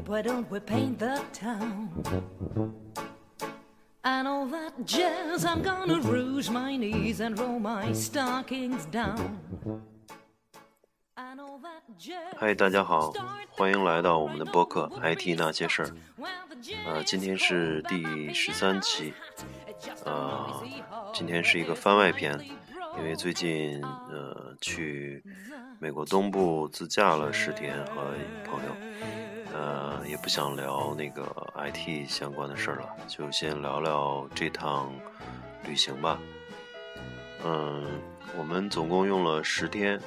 babe, why don't we paint the town? And all that jazz, I'm gonna rouge my knees and roll my stockings down. And all that jazz, 嗨，大家好，欢迎来到我们的播客《IT 那些事儿》。呃，今天是第十三期呃今天是一个番外篇，因为最近呃去美国东部自驾了十天和朋友，呃也不想聊那个 IT 相关的事儿了，就先聊聊这趟旅行吧。嗯，我们总共用了十天，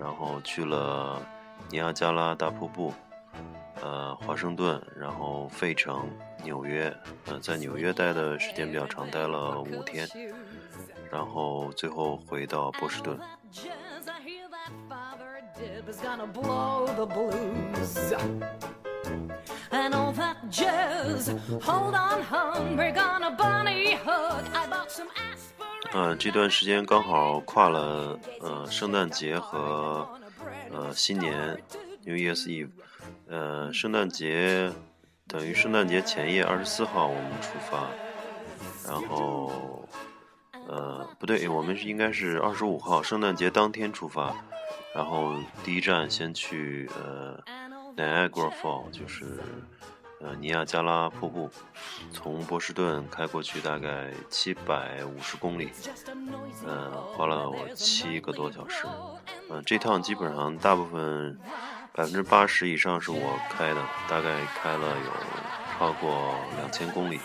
然后去了尼亚加拉大瀑布，呃，华盛顿，然后费城、纽约，呃，在纽约待的时间比较长，待了五天，然后最后回到波士顿。呃，这段时间刚好跨了呃圣诞节和呃新年 New Year's Eve，呃，圣诞节等于圣诞节前夜二十四号我们出发，然后呃不对，我们是应该是二十五号圣诞节当天出发，然后第一站先去呃 Niagara Falls 就是呃尼亚加拉瀑布，从波士顿开过去大概七百五十公里，呃，花了我七个多小时。呃，这趟基本上大部分百分之八十以上是我开的，大概开了有超过两千公里。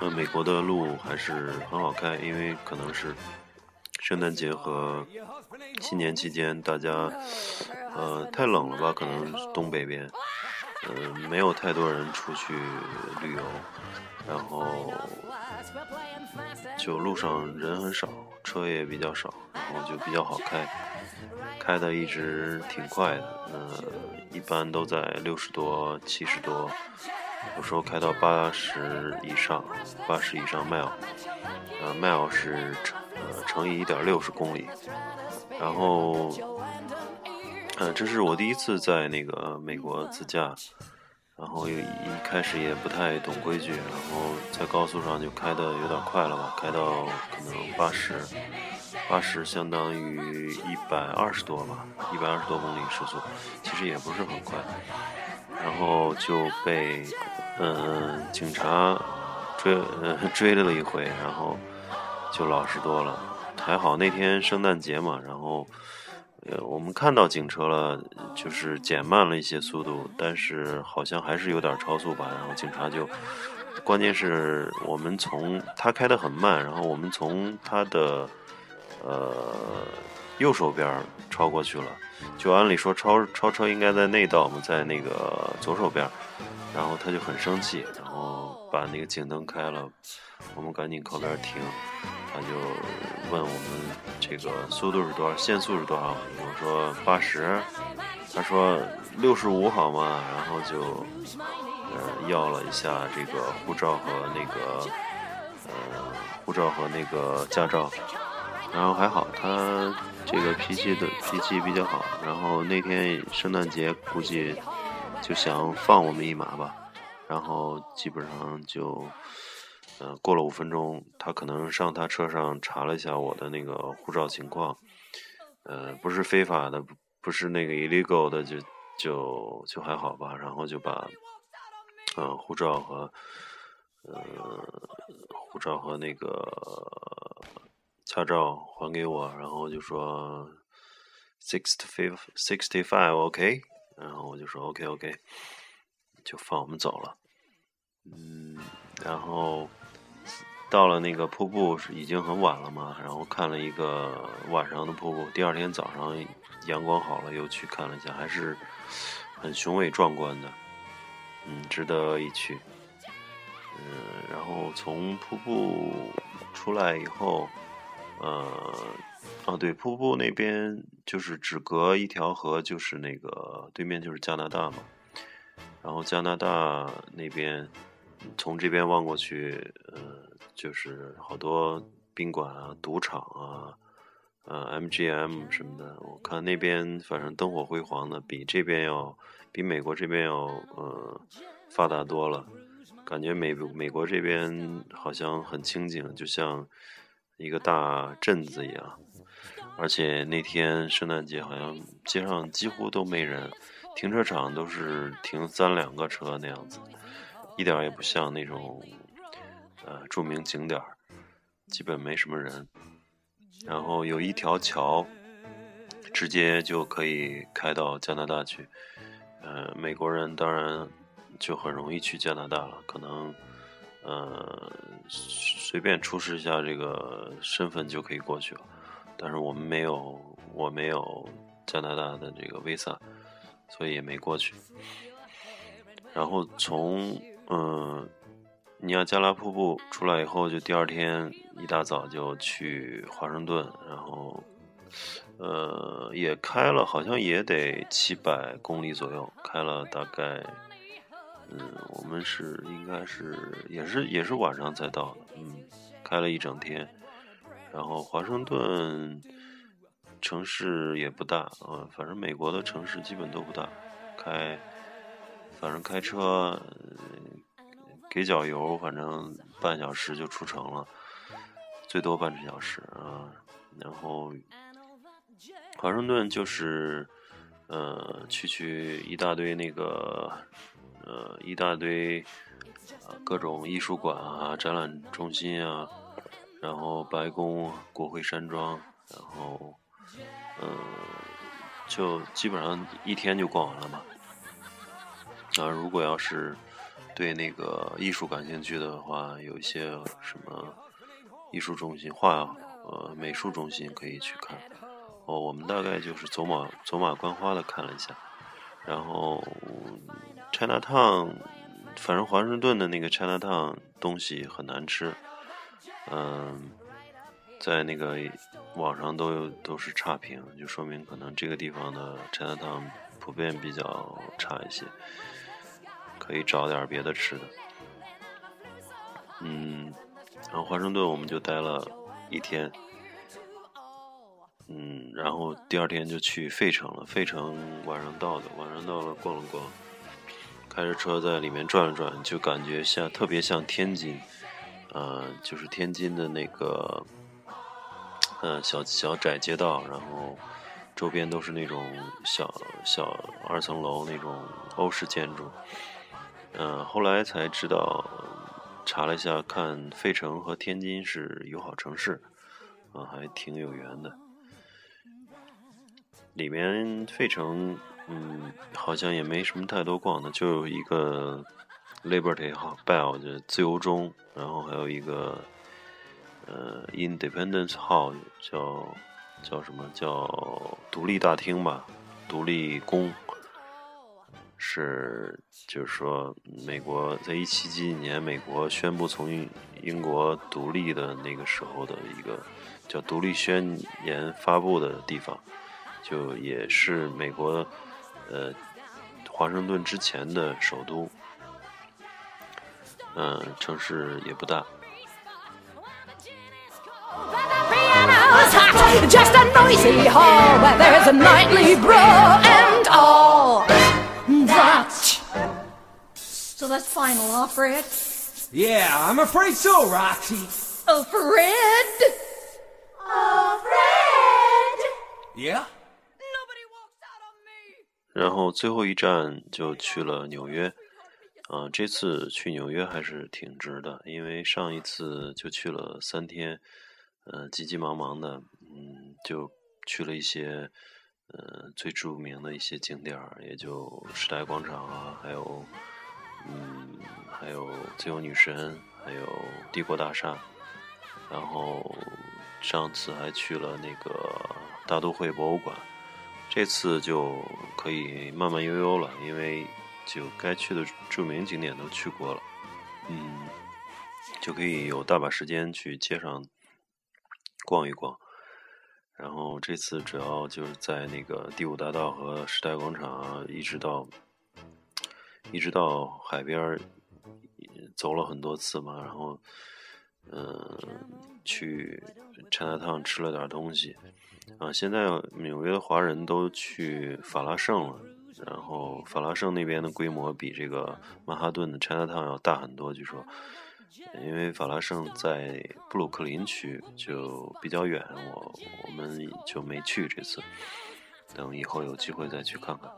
呃，美国的路还是很好开，因为可能是圣诞节和新年期间，大家呃太冷了吧，可能东北边，呃没有太多人出去旅游，然后就路上人很少，车也比较少，然后就比较好开，开的一直挺快的，呃，一般都在六十多、七十多，有时候开到八十以上，八十以上 mile，呃，mile 是乘呃乘以一点六十公里，然后，呃，这是我第一次在那个美国自驾。然后一一开始也不太懂规矩，然后在高速上就开的有点快了吧，开到可能八十，八十相当于一百二十多吧，一百二十多公里时速，其实也不是很快。然后就被嗯警察追呃追了一回，然后就老实多了。还好那天圣诞节嘛，然后。呃，我们看到警车了，就是减慢了一些速度，但是好像还是有点超速吧。然后警察就，关键是我们从他开得很慢，然后我们从他的呃右手边超过去了。就按理说超超车应该在内道嘛，在那个左手边，然后他就很生气，然后把那个警灯开了，我们赶紧靠边停。他就问我们这个速度是多少，限速是多少？我说八十，他说六十五好吗？然后就呃要了一下这个护照和那个呃护照和那个驾照，然后还好他这个脾气的脾气比较好，然后那天圣诞节估计就想放我们一马吧，然后基本上就。呃，过了五分钟，他可能上他车上查了一下我的那个护照情况，呃，不是非法的，不是那个 illegal 的，就就就还好吧。然后就把，呃，护照和呃护照和那个驾照还给我，然后就说 sixty five sixty five OK，然后我就说 OK OK，就放我们走了。嗯，然后。到了那个瀑布是已经很晚了嘛，然后看了一个晚上的瀑布。第二天早上阳光好了，又去看了一下，还是很雄伟壮观的，嗯，值得一去。嗯，然后从瀑布出来以后，呃，哦对，瀑布那边就是只隔一条河，就是那个对面就是加拿大嘛，然后加拿大那边从这边望过去，呃。就是好多宾馆啊、赌场啊，呃，MGM 什么的，我看那边反正灯火辉煌的，比这边要比美国这边要呃发达多了。感觉美美国这边好像很清静，就像一个大镇子一样。而且那天圣诞节好像街上几乎都没人，停车场都是停三两个车那样子，一点也不像那种呃著名景点，基本没什么人。然后有一条桥，直接就可以开到加拿大去。呃，美国人当然。就很容易去加拿大了，可能，呃，随便出示一下这个身份就可以过去了。但是我们没有，我没有加拿大的这个 visa，所以也没过去。然后从嗯尼亚加拉瀑布出来以后，就第二天一大早就去华盛顿，然后呃也开了，好像也得七百公里左右，开了大概。嗯，我们是应该是也是也是晚上才到的，嗯，开了一整天，然后华盛顿城市也不大，嗯，反正美国的城市基本都不大，开，反正开车给脚油，反正半小时就出城了，最多半个小时啊，然后华盛顿就是呃去去一大堆那个。呃，一大堆啊，各种艺术馆啊，展览中心啊，然后白宫、国会山庄，然后，嗯，就基本上一天就逛完了嘛。啊，如果要是对那个艺术感兴趣的话，有一些什么艺术中心、画呃美术中心可以去看。哦，我们大概就是走马走马观花的看了一下，然后。China Town，反正华盛顿的那个 China Town 东西很难吃，嗯，在那个网上都有都是差评，就说明可能这个地方的 China Town 普遍比较差一些，可以找点别的吃的。嗯，然后华盛顿我们就待了一天，嗯，然后第二天就去费城了，费城晚上到的，晚上到了逛了逛。开着车在里面转了转，就感觉像特别像天津，呃，就是天津的那个，呃，小小窄街道，然后周边都是那种小小二层楼那种欧式建筑，嗯，后来才知道，查了一下，看费城和天津是友好城市，啊，还挺有缘的。里面费城。嗯，好像也没什么太多逛的，就有一个 Liberty Bell 就自由钟，然后还有一个呃 Independence Hall 叫叫什么叫独立大厅吧，独立宫是就是说美国在一七几几年美国宣布从英国独立的那个时候的一个叫独立宣言发布的地方，就也是美国。呃，华盛顿之前的首都，嗯，城市也不大。That's final, huh, Fred? Yeah, I'm afraid so, Roxy. Oh, Fred? Oh, Fred? Yeah? 然后最后一站就去了纽约，啊，这次去纽约还是挺值的，因为上一次就去了三天，呃，急急忙忙的，嗯，就去了一些，呃，最著名的一些景点儿，也就时代广场啊，还有，嗯，还有自由女神，还有帝国大厦，然后上次还去了那个大都会博物馆。这次就可以慢慢悠悠了，因为就该去的著名景点都去过了，嗯，就可以有大把时间去街上逛一逛。然后这次主要就是在那个第五大道和时代广场，一直到一直到海边走了很多次嘛。然后嗯，去 Chinatown 吃了点东西。啊，现在纽约的华人都去法拉盛了，然后法拉盛那边的规模比这个曼哈顿的 Chinatown 要大很多，据说。因为法拉盛在布鲁克林区就比较远，我我们就没去这次，等以后有机会再去看看。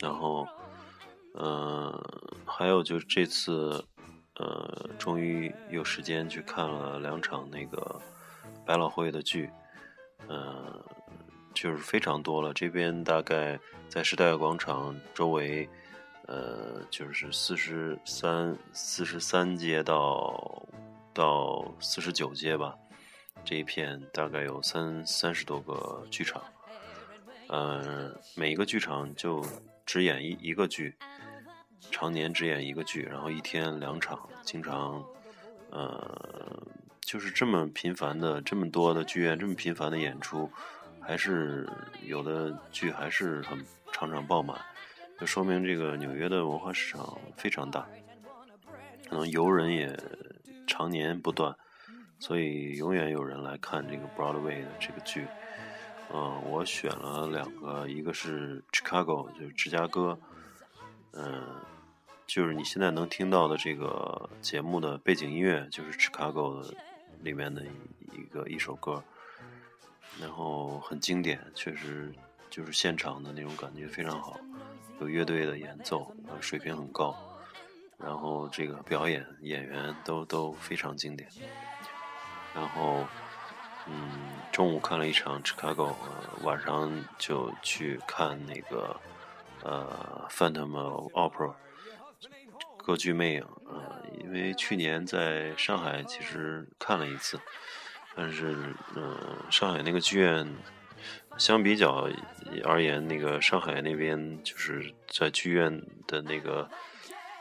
然后，嗯，还有就是这次，呃，终于有时间去看了两场那个百老汇的剧，嗯，就是非常多了。这边大概在时代广场周围。呃，就是四十三、四十三街到到四十九街吧，这一片大概有三三十多个剧场，呃，每一个剧场就只演一一个剧，常年只演一个剧，然后一天两场，经常，呃，就是这么频繁的，这么多的剧院，这么频繁的演出，还是有的剧还是很场场爆满。就说明这个纽约的文化市场非常大，可能游人也常年不断，所以永远有人来看这个 Broadway 的这个剧。嗯，我选了两个，一个是 Chicago，就是芝加哥，嗯，就是你现在能听到的这个节目的背景音乐，就是 Chicago 里面的一个一首歌，然后很经典，确实就是现场的那种感觉非常好。有乐队的演奏，水平很高，然后这个表演演员都都非常经典。然后，嗯，中午看了一场 Chicago，晚上就去看那个呃 Phantom Opera 歌剧魅影。呃，因为去年在上海其实看了一次，但是嗯，上海那个剧院。相比较而言，那个上海那边就是在剧院的那个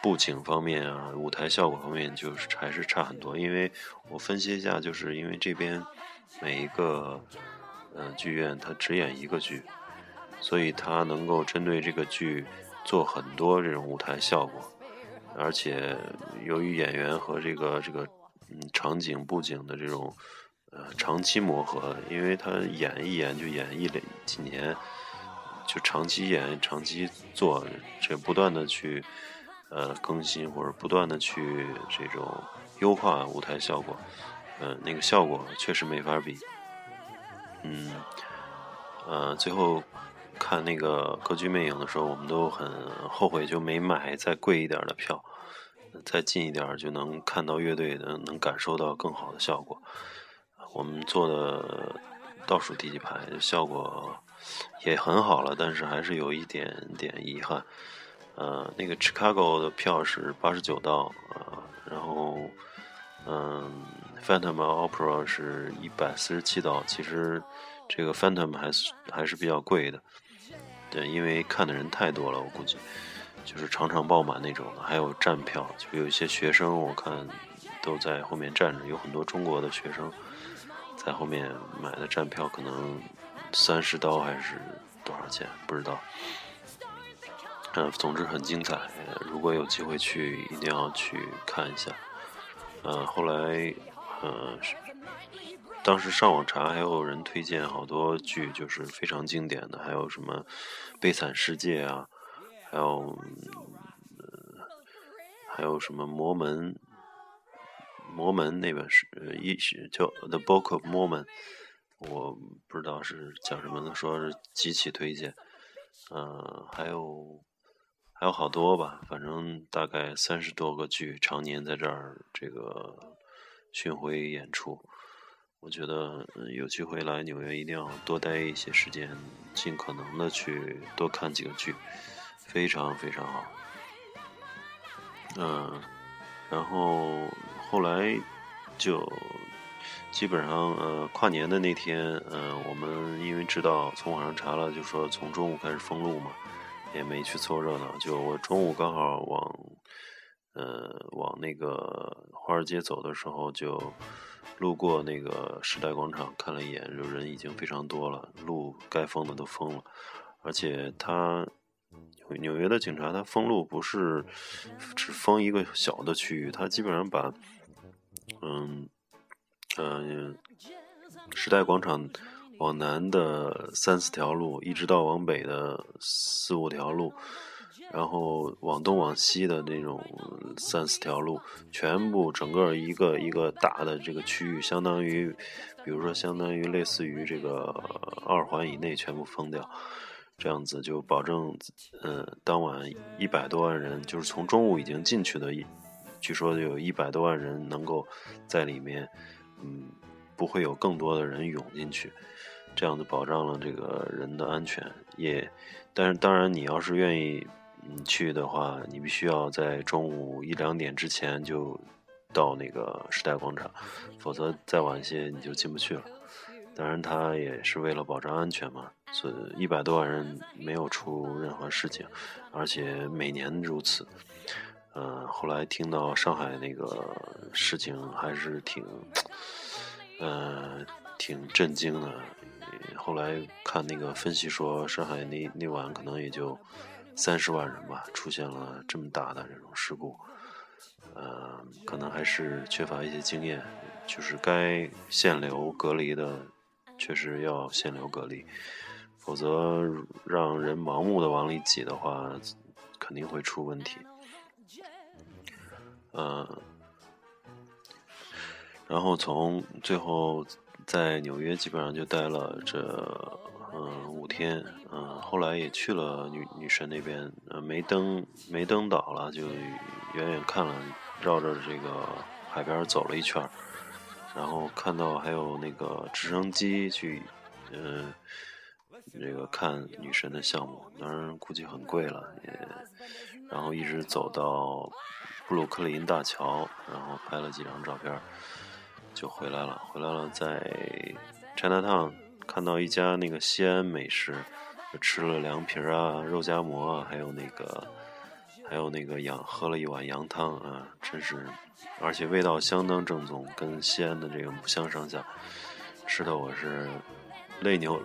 布景方面啊，舞台效果方面就是还是差很多。因为我分析一下，就是因为这边每一个呃剧院它只演一个剧，所以他能够针对这个剧做很多这种舞台效果，而且由于演员和这个这个嗯场景布景的这种。呃，长期磨合，因为他演一演就演一两几年，就长期演、长期做，这不断的去呃更新或者不断的去这种优化舞台效果，呃，那个效果确实没法比。嗯，呃，最后看那个歌剧魅影的时候，我们都很后悔，就没买再贵一点的票，再近一点就能看到乐队的，能感受到更好的效果。我们坐的倒数第几排，效果也很好了，但是还是有一点点遗憾。呃，那个 Chicago 的票是八十九刀，呃，然后嗯，Phantom Opera 是一百四十七刀。其实这个 Phantom 还是还是比较贵的，对，因为看的人太多了，我估计就是场场爆满那种的。还有站票，就有一些学生，我看都在后面站着，有很多中国的学生。在后面买的站票可能三十刀还是多少钱？不知道。嗯，总之很精彩。如果有机会去，一定要去看一下。呃，后来，呃，当时上网查，还有人推荐好多剧，就是非常经典的，还有什么《悲惨世界》啊，还有，还有什么《魔门》。魔门那本是一是叫《The Book of Mormon》，我不知道是讲什么的，说是极其推荐。嗯，还有还有好多吧，反正大概三十多个剧，常年在这儿这个巡回演出。我觉得有机会来纽约，一定要多待一些时间，尽可能的去多看几个剧，非常非常好。嗯，然后。后来就基本上呃跨年的那天，呃我们因为知道从网上查了，就说从中午开始封路嘛，也没去凑热闹。就我中午刚好往呃往那个华尔街走的时候，就路过那个时代广场看了一眼，就人已经非常多了，路该封的都封了，而且他。纽纽约的警察他封路不是只封一个小的区域，他基本上把嗯，呃，时代广场往南的三四条路，一直到往北的四五条路，然后往东往西的那种三四条路，全部整个一个一个大的这个区域，相当于，比如说相当于类似于这个二环以内全部封掉。这样子就保证，呃，当晚一百多万人，就是从中午已经进去的，据说有一百多万人能够在里面，嗯，不会有更多的人涌进去，这样子保障了这个人的安全。也，但是当然，你要是愿意你去的话，你必须要在中午一两点之前就到那个时代广场，否则再晚些你就进不去了。当然，他也是为了保障安全嘛，所以一百多万人没有出任何事情，而且每年如此。嗯，后来听到上海那个事情，还是挺，呃，挺震惊的。后来看那个分析说，上海那那晚可能也就三十万人吧，出现了这么大的这种事故。呃，可能还是缺乏一些经验，就是该限流隔离的。确实要限流隔离，否则让人盲目的往里挤的话，肯定会出问题。嗯，然后从最后在纽约基本上就待了这嗯五天，嗯，后来也去了女女神那边，呃，没登没登岛了，就远远看了，绕着这个海边走了一圈。然后看到还有那个直升机去，嗯，这个看女神的项目，当然估计很贵了。也，然后一直走到布鲁克林大桥，然后拍了几张照片，就回来了。回来了，在 China Town 看到一家那个西安美食，吃了凉皮啊、肉夹馍啊，还有那个。还有那个羊喝了一碗羊汤啊，真是，而且味道相当正宗，跟西安的这个不相上下，吃的我是泪流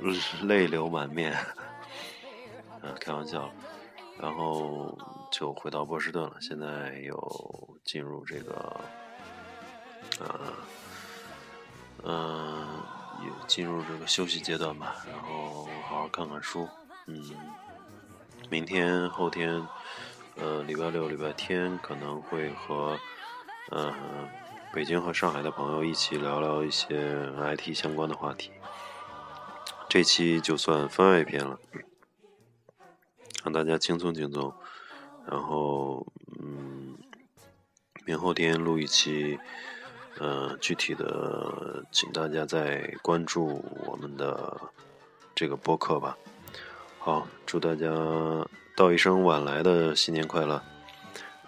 泪流满面，啊，开玩笑，然后就回到波士顿了，现在又进入这个，啊，嗯，也进入这个休息阶段吧，然后好好看看书，嗯，明天后天。呃，礼拜六、礼拜天可能会和嗯北京和上海的朋友一起聊聊一些 IT 相关的话题。这期就算番外篇了，让大家轻松轻松。然后嗯，明后天录一期，呃，具体的请大家再关注我们的这个播客吧。好，祝大家。道一声晚来的新年快乐，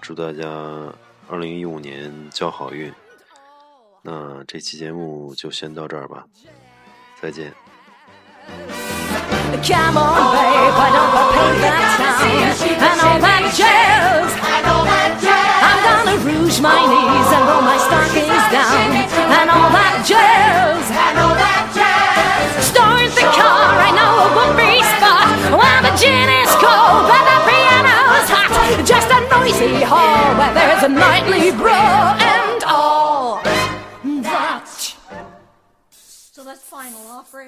祝大家二零一五年交好运。那这期节目就先到这儿吧，再见。my knees and roll my stockings down and all that jazz. And all that jazz. Start the car, I know a whoopee spot While the gin is cold and the piano's hot. Just a noisy hall where there's a nightly brawl and all that. So that's final, offer,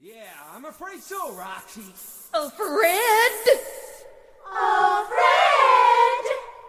Yeah, I'm afraid so, Roxy. Oh, Fred! Oh, Fred!